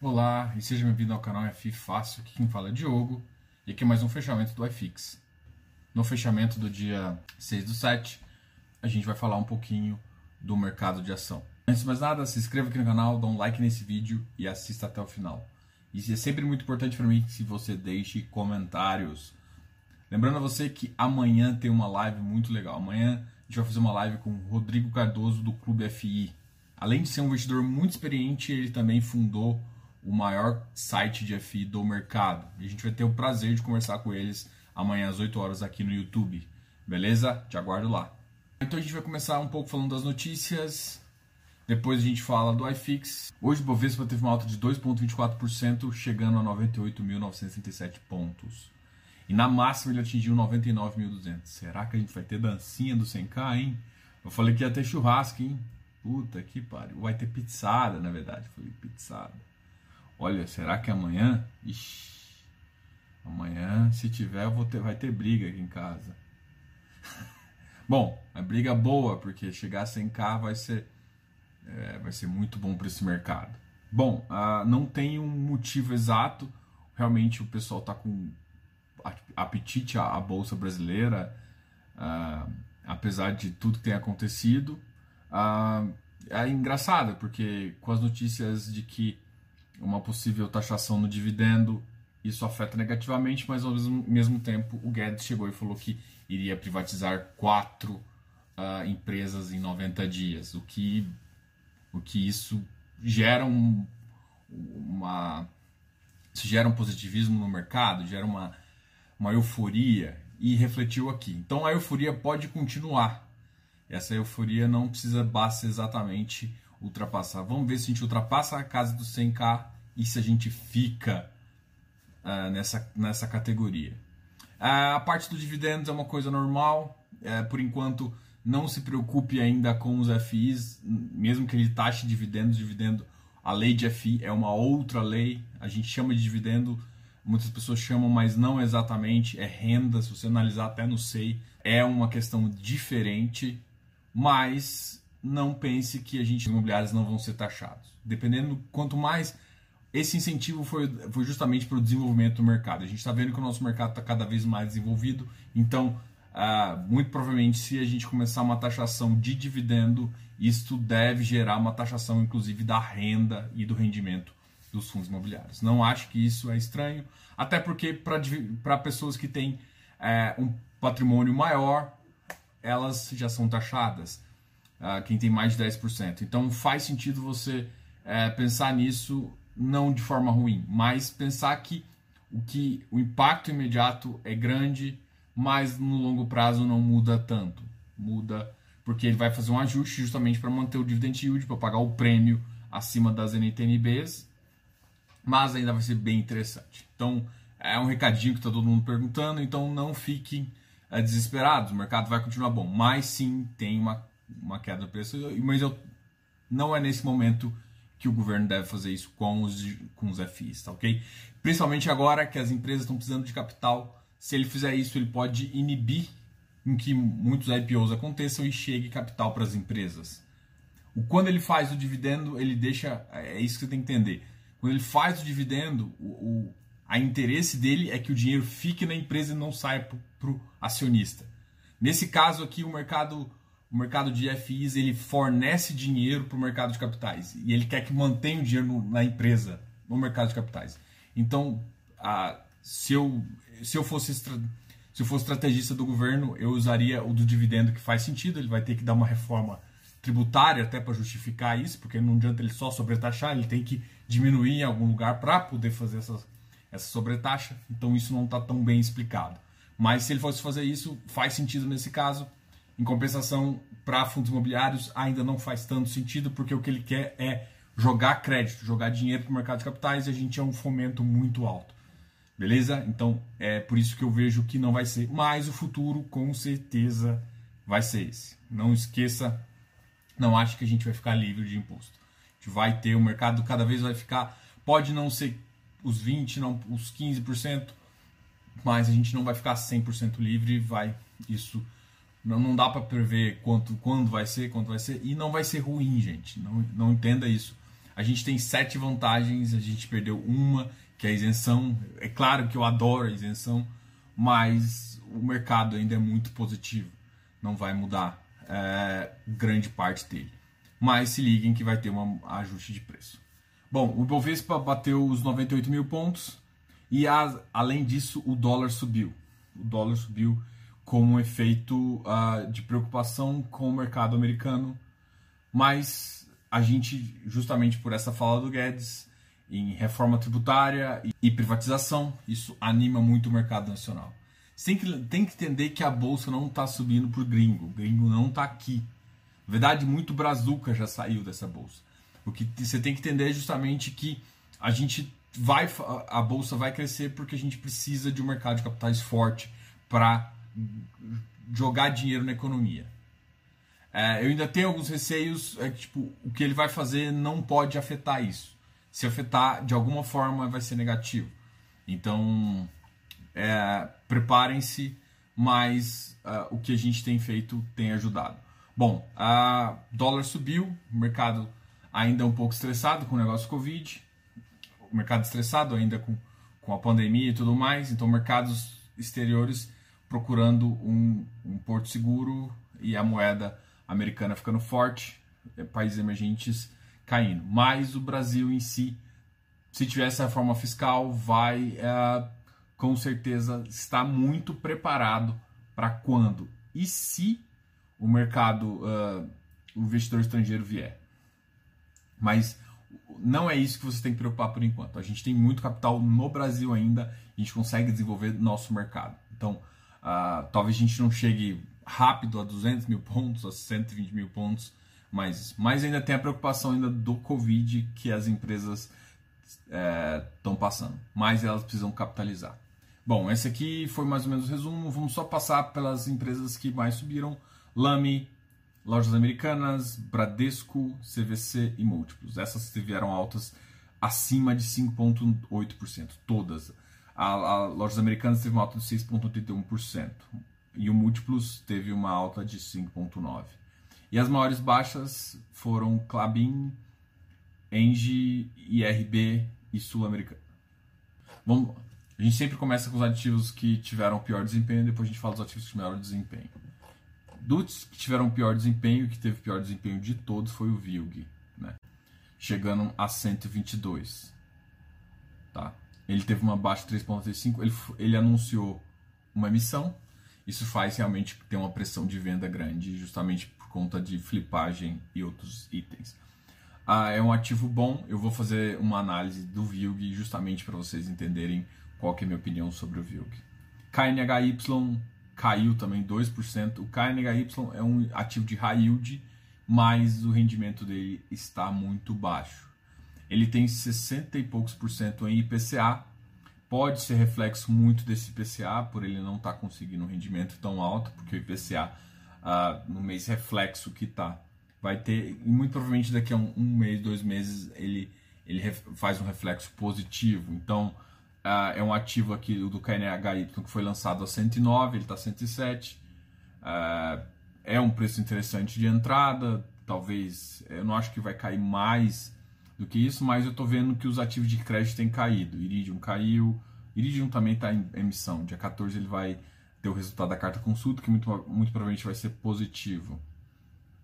Olá e seja bem-vindo ao canal FI Fácil, aqui quem fala é Diogo e aqui é mais um fechamento do iFix. No fechamento do dia 6 do 7, a gente vai falar um pouquinho do mercado de ação. Antes de mais nada, se inscreva aqui no canal, dá um like nesse vídeo e assista até o final. Isso é sempre muito importante para mim se você deixe comentários. Lembrando a você que amanhã tem uma live muito legal. Amanhã a gente vai fazer uma live com o Rodrigo Cardoso do Clube FI. Além de ser um investidor muito experiente, ele também fundou o maior site de FI do mercado. E a gente vai ter o prazer de conversar com eles amanhã às 8 horas aqui no YouTube. Beleza? Te aguardo lá. Então a gente vai começar um pouco falando das notícias. Depois a gente fala do iFix. Hoje o Bovespa teve uma alta de 2,24%, chegando a 98.937 pontos. E na máxima ele atingiu 99.200. Será que a gente vai ter dancinha do 100k, hein? Eu falei que ia ter churrasco, hein? Puta que pariu. Vai ter pizzada, na verdade. Falei pizzada. Olha, será que amanhã? Ixi, amanhã, se tiver, ter, vai ter briga aqui em casa. bom, é briga boa, porque chegar a 100k vai ser, é, vai ser muito bom para esse mercado. Bom, uh, não tem um motivo exato. Realmente o pessoal está com apetite à, à bolsa brasileira, uh, apesar de tudo que tem acontecido. Uh, é engraçado, porque com as notícias de que uma possível taxação no dividendo, isso afeta negativamente, mas ao mesmo, mesmo tempo o Guedes chegou e falou que iria privatizar quatro uh, empresas em 90 dias, o que, o que isso gera um, uma gera um positivismo no mercado, gera uma, uma euforia e refletiu aqui. Então a euforia pode continuar. Essa euforia não precisa basta exatamente ultrapassar. Vamos ver se a gente ultrapassa a casa do 100k e se a gente fica uh, nessa, nessa categoria. Uh, a parte do dividendos é uma coisa normal. Uh, por enquanto, não se preocupe ainda com os FIs, mesmo que ele taxe dividendos. Dividendo, a lei de FI é uma outra lei. A gente chama de dividendo, muitas pessoas chamam, mas não exatamente. É renda. Se você analisar até no SEI, é uma questão diferente. Mas não pense que gente imobiliários não vão ser taxados. Dependendo, quanto mais esse incentivo foi, foi justamente para o desenvolvimento do mercado. A gente está vendo que o nosso mercado está cada vez mais desenvolvido, então, uh, muito provavelmente, se a gente começar uma taxação de dividendo, isto deve gerar uma taxação, inclusive, da renda e do rendimento dos fundos imobiliários. Não acho que isso é estranho, até porque para pessoas que têm é, um patrimônio maior, elas já são taxadas. Uh, quem tem mais de 10%. Então faz sentido você é, pensar nisso não de forma ruim, mas pensar que o que o impacto imediato é grande, mas no longo prazo não muda tanto. Muda porque ele vai fazer um ajuste justamente para manter o dividend yield, para pagar o prêmio acima das NTNBs, mas ainda vai ser bem interessante. Então, é um recadinho que está todo mundo perguntando, então não fiquem é, desesperados, o mercado vai continuar bom, mas sim tem uma, uma queda do preço, mas eu, não é nesse momento que o governo deve fazer isso com os, com os FIs, tá ok? Principalmente agora que as empresas estão precisando de capital, se ele fizer isso, ele pode inibir em que muitos IPOs aconteçam e chegue capital para as empresas. O, quando ele faz o dividendo, ele deixa. É isso que você tem que entender. Quando ele faz o dividendo, o, o a interesse dele é que o dinheiro fique na empresa e não saia para o acionista. Nesse caso aqui, o mercado o mercado de FIs ele fornece dinheiro para o mercado de capitais e ele quer que mantenha o dinheiro na empresa, no mercado de capitais. Então, a, se, eu, se, eu fosse se eu fosse estrategista do governo, eu usaria o do dividendo que faz sentido. Ele vai ter que dar uma reforma tributária até para justificar isso, porque não adianta ele só sobretaxar, ele tem que diminuir em algum lugar para poder fazer essa, essa sobretaxa. Então, isso não está tão bem explicado. Mas se ele fosse fazer isso, faz sentido nesse caso em compensação, para fundos imobiliários ainda não faz tanto sentido, porque o que ele quer é jogar crédito, jogar dinheiro para o mercado de capitais e a gente é um fomento muito alto. Beleza? Então é por isso que eu vejo que não vai ser. Mas o futuro com certeza vai ser esse. Não esqueça, não acho que a gente vai ficar livre de imposto. A gente vai ter, o mercado cada vez vai ficar. Pode não ser os 20%, não os 15%, mas a gente não vai ficar 100% livre. Vai isso não, não dá para prever quanto, quando vai ser, quanto vai ser. E não vai ser ruim, gente. Não, não entenda isso. A gente tem sete vantagens, a gente perdeu uma, que é a isenção. É claro que eu adoro a isenção, mas o mercado ainda é muito positivo. Não vai mudar é, grande parte dele. Mas se liguem que vai ter um ajuste de preço. Bom, o Bovespa bateu os 98 mil pontos e a, além disso o dólar subiu. O dólar subiu como efeito uh, de preocupação com o mercado americano, mas a gente, justamente por essa fala do Guedes, em reforma tributária e privatização, isso anima muito o mercado nacional. Tem que, tem que entender que a bolsa não está subindo por gringo, o gringo não está aqui. Na verdade, muito brazuca já saiu dessa bolsa. O que você tem que entender é justamente que a gente vai, a bolsa vai crescer porque a gente precisa de um mercado de capitais forte para jogar dinheiro na economia. É, eu ainda tenho alguns receios, é que tipo, o que ele vai fazer não pode afetar isso. Se afetar de alguma forma, vai ser negativo. Então, é, preparem-se, mas uh, o que a gente tem feito tem ajudado. Bom, a dólar subiu, o mercado ainda um pouco estressado com o negócio Covid, o mercado estressado ainda com, com a pandemia e tudo mais, então mercados exteriores procurando um, um porto seguro e a moeda americana ficando forte, é, países emergentes caindo. Mas o Brasil em si, se tivesse a reforma fiscal, vai é, com certeza estar muito preparado para quando e se o mercado, uh, o investidor estrangeiro vier. Mas não é isso que você tem que preocupar por enquanto. A gente tem muito capital no Brasil ainda, a gente consegue desenvolver nosso mercado. Então, uh, talvez a gente não chegue rápido a 200 mil pontos, a 120 mil pontos, mas, mas ainda tem a preocupação ainda do Covid que as empresas estão é, passando. Mas elas precisam capitalizar. Bom, esse aqui foi mais ou menos o resumo. Vamos só passar pelas empresas que mais subiram. Lame, Lojas Americanas, Bradesco, CVC e Múltiplos. Essas tiveram altas acima de 5,8%, todas. A, a Lojas Americanas teve uma alta de 6,81% e o Múltiplos teve uma alta de 5,9%. E as maiores baixas foram Clabin, Engie, IRB e Sul-Americana. Vamos, a gente sempre começa com os ativos que tiveram pior desempenho, depois a gente fala dos ativos que tiveram desempenho. Dos que tiveram pior desempenho, que teve pior desempenho de todos foi o VILG, né? chegando a 122. Tá? Ele teve uma baixa de 3,35, ele, ele anunciou uma emissão, isso faz realmente ter uma pressão de venda grande, justamente por conta de flipagem e outros itens. Ah, é um ativo bom, eu vou fazer uma análise do VILG justamente para vocês entenderem qual é a minha opinião sobre o VILG. KNHY caiu também 2%. O KNHY é um ativo de high yield, mas o rendimento dele está muito baixo. Ele tem 60 e poucos por cento em IPCA, pode ser reflexo muito desse IPCA, por ele não estar tá conseguindo um rendimento tão alto, porque o IPCA ah, no mês reflexo que está vai ter, e muito provavelmente daqui a um, um mês, dois meses, ele, ele faz um reflexo positivo. Então, uh, é um ativo aqui do KNHY que foi lançado a 109, ele está a 107. Uh, é um preço interessante de entrada, talvez, eu não acho que vai cair mais do que isso, mas eu estou vendo que os ativos de crédito têm caído. Iridium caiu, Iridium também está em emissão. Dia 14 ele vai ter o resultado da carta consulta, que muito, muito provavelmente vai ser positivo.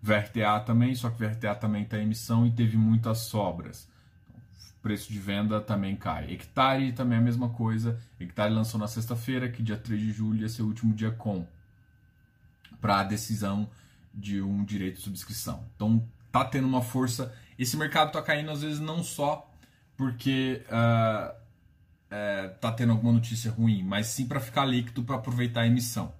VRTA também, só que VRTA também está em emissão e teve muitas sobras. O preço de venda também cai. Hectare também é a mesma coisa. Hectare lançou na sexta-feira, que dia 3 de julho ia ser o último dia com para a decisão de um direito de subscrição. Então tá tendo uma força. Esse mercado tá caindo às vezes não só porque uh, tá tendo alguma notícia ruim, mas sim para ficar líquido para aproveitar a emissão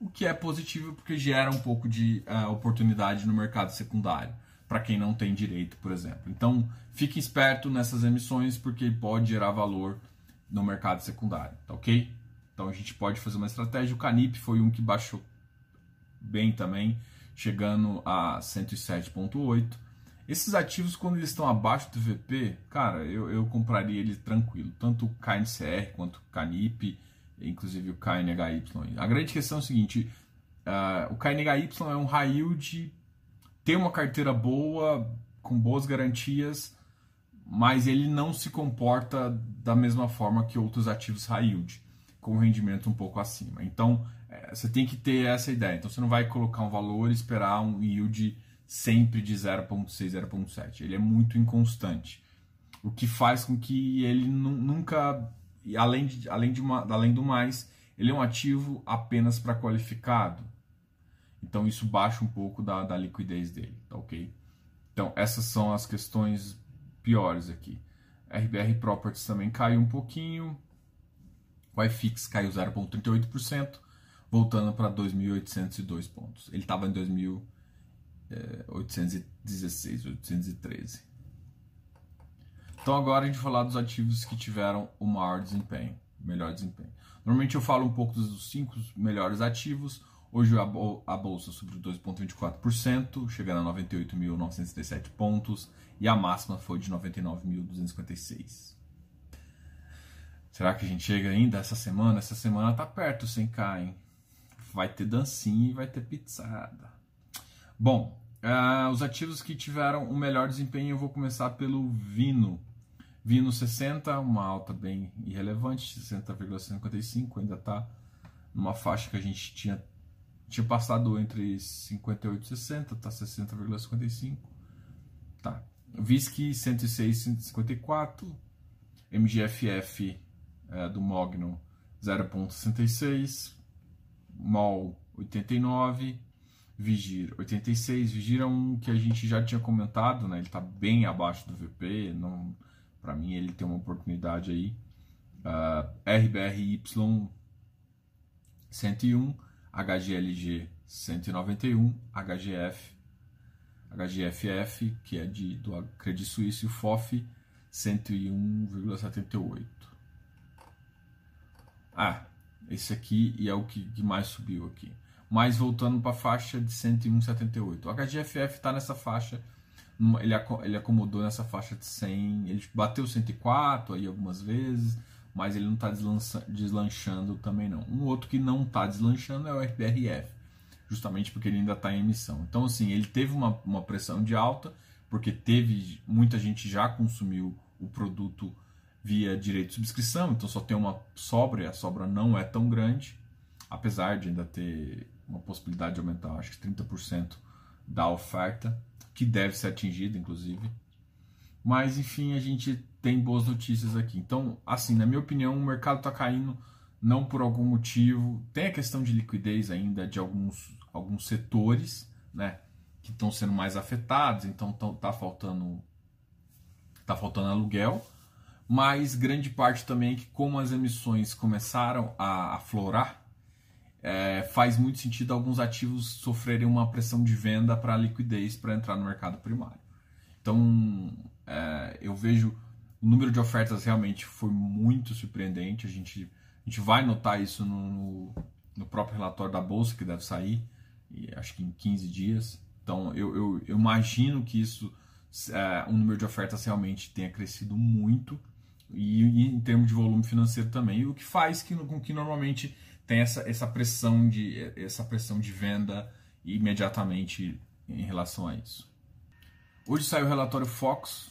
o que é positivo porque gera um pouco de uh, oportunidade no mercado secundário para quem não tem direito, por exemplo. Então, fique esperto nessas emissões porque pode gerar valor no mercado secundário, tá ok? Então a gente pode fazer uma estratégia. O Canip foi um que baixou bem também, chegando a 107,8. Esses ativos, quando eles estão abaixo do VP, cara, eu, eu compraria ele tranquilo. Tanto o KNCR quanto o Canip inclusive o KNHY. A grande questão é o seguinte: uh, o KNHY é um high yield, tem uma carteira boa, com boas garantias, mas ele não se comporta da mesma forma que outros ativos high yield, com rendimento um pouco acima. Então, você tem que ter essa ideia. Então, você não vai colocar um valor e esperar um yield sempre de 0,6, 0,7. Ele é muito inconstante. O que faz com que ele nunca, além, de, além, de uma, além do mais, ele é um ativo apenas para qualificado. Então isso baixa um pouco da, da liquidez dele, tá ok? Então essas são as questões piores aqui. RBR Properties também caiu um pouquinho. O iFix caiu 0,38%, voltando para 2.802 pontos. Ele estava em 2.000 816, 813. Então agora a gente vai falar dos ativos que tiveram o maior desempenho, melhor desempenho. Normalmente eu falo um pouco dos cinco melhores ativos. Hoje a bolsa subiu 2,24%, chegando a 98.937 pontos, e a máxima foi de 99.256. Será que a gente chega ainda essa semana? Essa semana tá perto, sem cá, hein? Vai ter dancinha e vai ter pizzada. Bom, uh, os ativos que tiveram o melhor desempenho, eu vou começar pelo Vino. Vino 60, uma alta bem irrelevante, 60,55, ainda está numa faixa que a gente tinha, tinha passado entre 58 e 60, está 60,55. Tá. VISC 106, 154. MGFF é, do Mogno 0,66. MOL 89. Vigir 86. Vigir é um que a gente já tinha comentado, né? Ele está bem abaixo do VP. Não, para mim ele tem uma oportunidade aí. Uh, RBRY 101, HGLG 191, HGF, HGFF, que é de, do Credit Suisse, e o FOF 101,78. Ah, esse aqui e é o que, que mais subiu aqui mas voltando para a faixa de 101,78. O HGFF está nessa faixa, ele, ele acomodou nessa faixa de 100, ele bateu 104 aí algumas vezes, mas ele não está deslanchando também não. Um outro que não está deslanchando é o RBRF, justamente porque ele ainda está em emissão. Então assim, ele teve uma, uma pressão de alta, porque teve muita gente já consumiu o produto via direito de subscrição, então só tem uma sobra e a sobra não é tão grande, apesar de ainda ter uma possibilidade de aumentar, acho que 30% da oferta, que deve ser atingida, inclusive. Mas, enfim, a gente tem boas notícias aqui. Então, assim, na minha opinião, o mercado está caindo não por algum motivo. Tem a questão de liquidez ainda de alguns, alguns setores, né? Que estão sendo mais afetados, então tão, tá faltando tá faltando aluguel, mas grande parte também é que como as emissões começaram a aflorar, é, faz muito sentido alguns ativos sofrerem uma pressão de venda para liquidez para entrar no mercado primário. Então, é, eu vejo o número de ofertas realmente foi muito surpreendente. A gente, a gente vai notar isso no, no próprio relatório da Bolsa, que deve sair, acho que em 15 dias. Então, eu, eu, eu imagino que isso, é, o número de ofertas realmente tenha crescido muito, e, e em termos de volume financeiro também, o que faz que, com que normalmente tem essa, essa pressão de essa pressão de venda imediatamente em relação a isso. Hoje saiu o relatório Fox.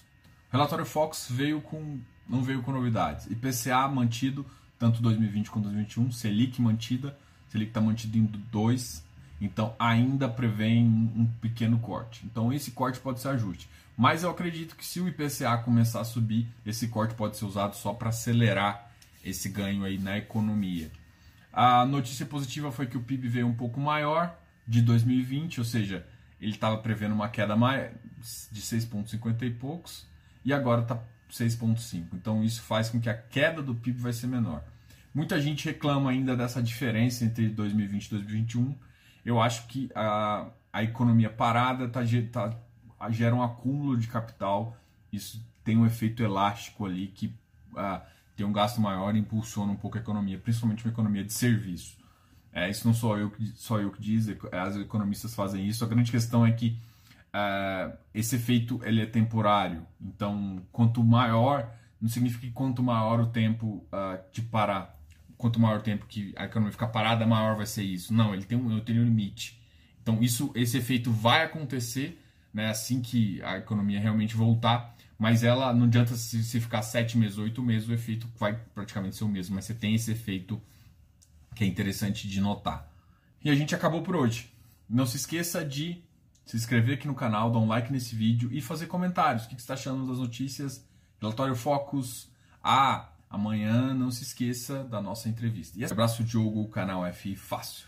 O relatório Fox veio com não veio com novidades. IPCA mantido tanto 2020 quanto 2021, Selic mantida, Selic está mantido em 2, então ainda prevê um pequeno corte. Então esse corte pode ser ajuste. Mas eu acredito que se o IPCA começar a subir, esse corte pode ser usado só para acelerar esse ganho aí na economia. A notícia positiva foi que o PIB veio um pouco maior de 2020, ou seja, ele estava prevendo uma queda de 6,50 e poucos e agora está 6,5. Então isso faz com que a queda do PIB vai ser menor. Muita gente reclama ainda dessa diferença entre 2020 e 2021. Eu acho que a, a economia parada tá, tá, gera um acúmulo de capital. Isso tem um efeito elástico ali que uh, tem um gasto maior e impulsiona um pouco a economia, principalmente uma economia de serviço. É, isso não sou eu que só eu que diz, as economistas fazem isso. A grande questão é que é, esse efeito ele é temporário. Então, quanto maior, não significa que quanto maior o tempo uh, de parar, quanto maior o tempo que a economia ficar parada, maior vai ser isso. Não, ele tem um, ele tem um limite. Então, isso, esse efeito vai acontecer né, assim que a economia realmente voltar, mas ela não adianta se, se ficar sete meses, oito meses, o efeito vai praticamente ser o mesmo, mas você tem esse efeito que é interessante de notar. E a gente acabou por hoje. Não se esqueça de se inscrever aqui no canal, dar um like nesse vídeo e fazer comentários. O que você está achando das notícias? Relatório Focus. Ah, amanhã não se esqueça da nossa entrevista. E abraço, Diogo, canal F Fácil.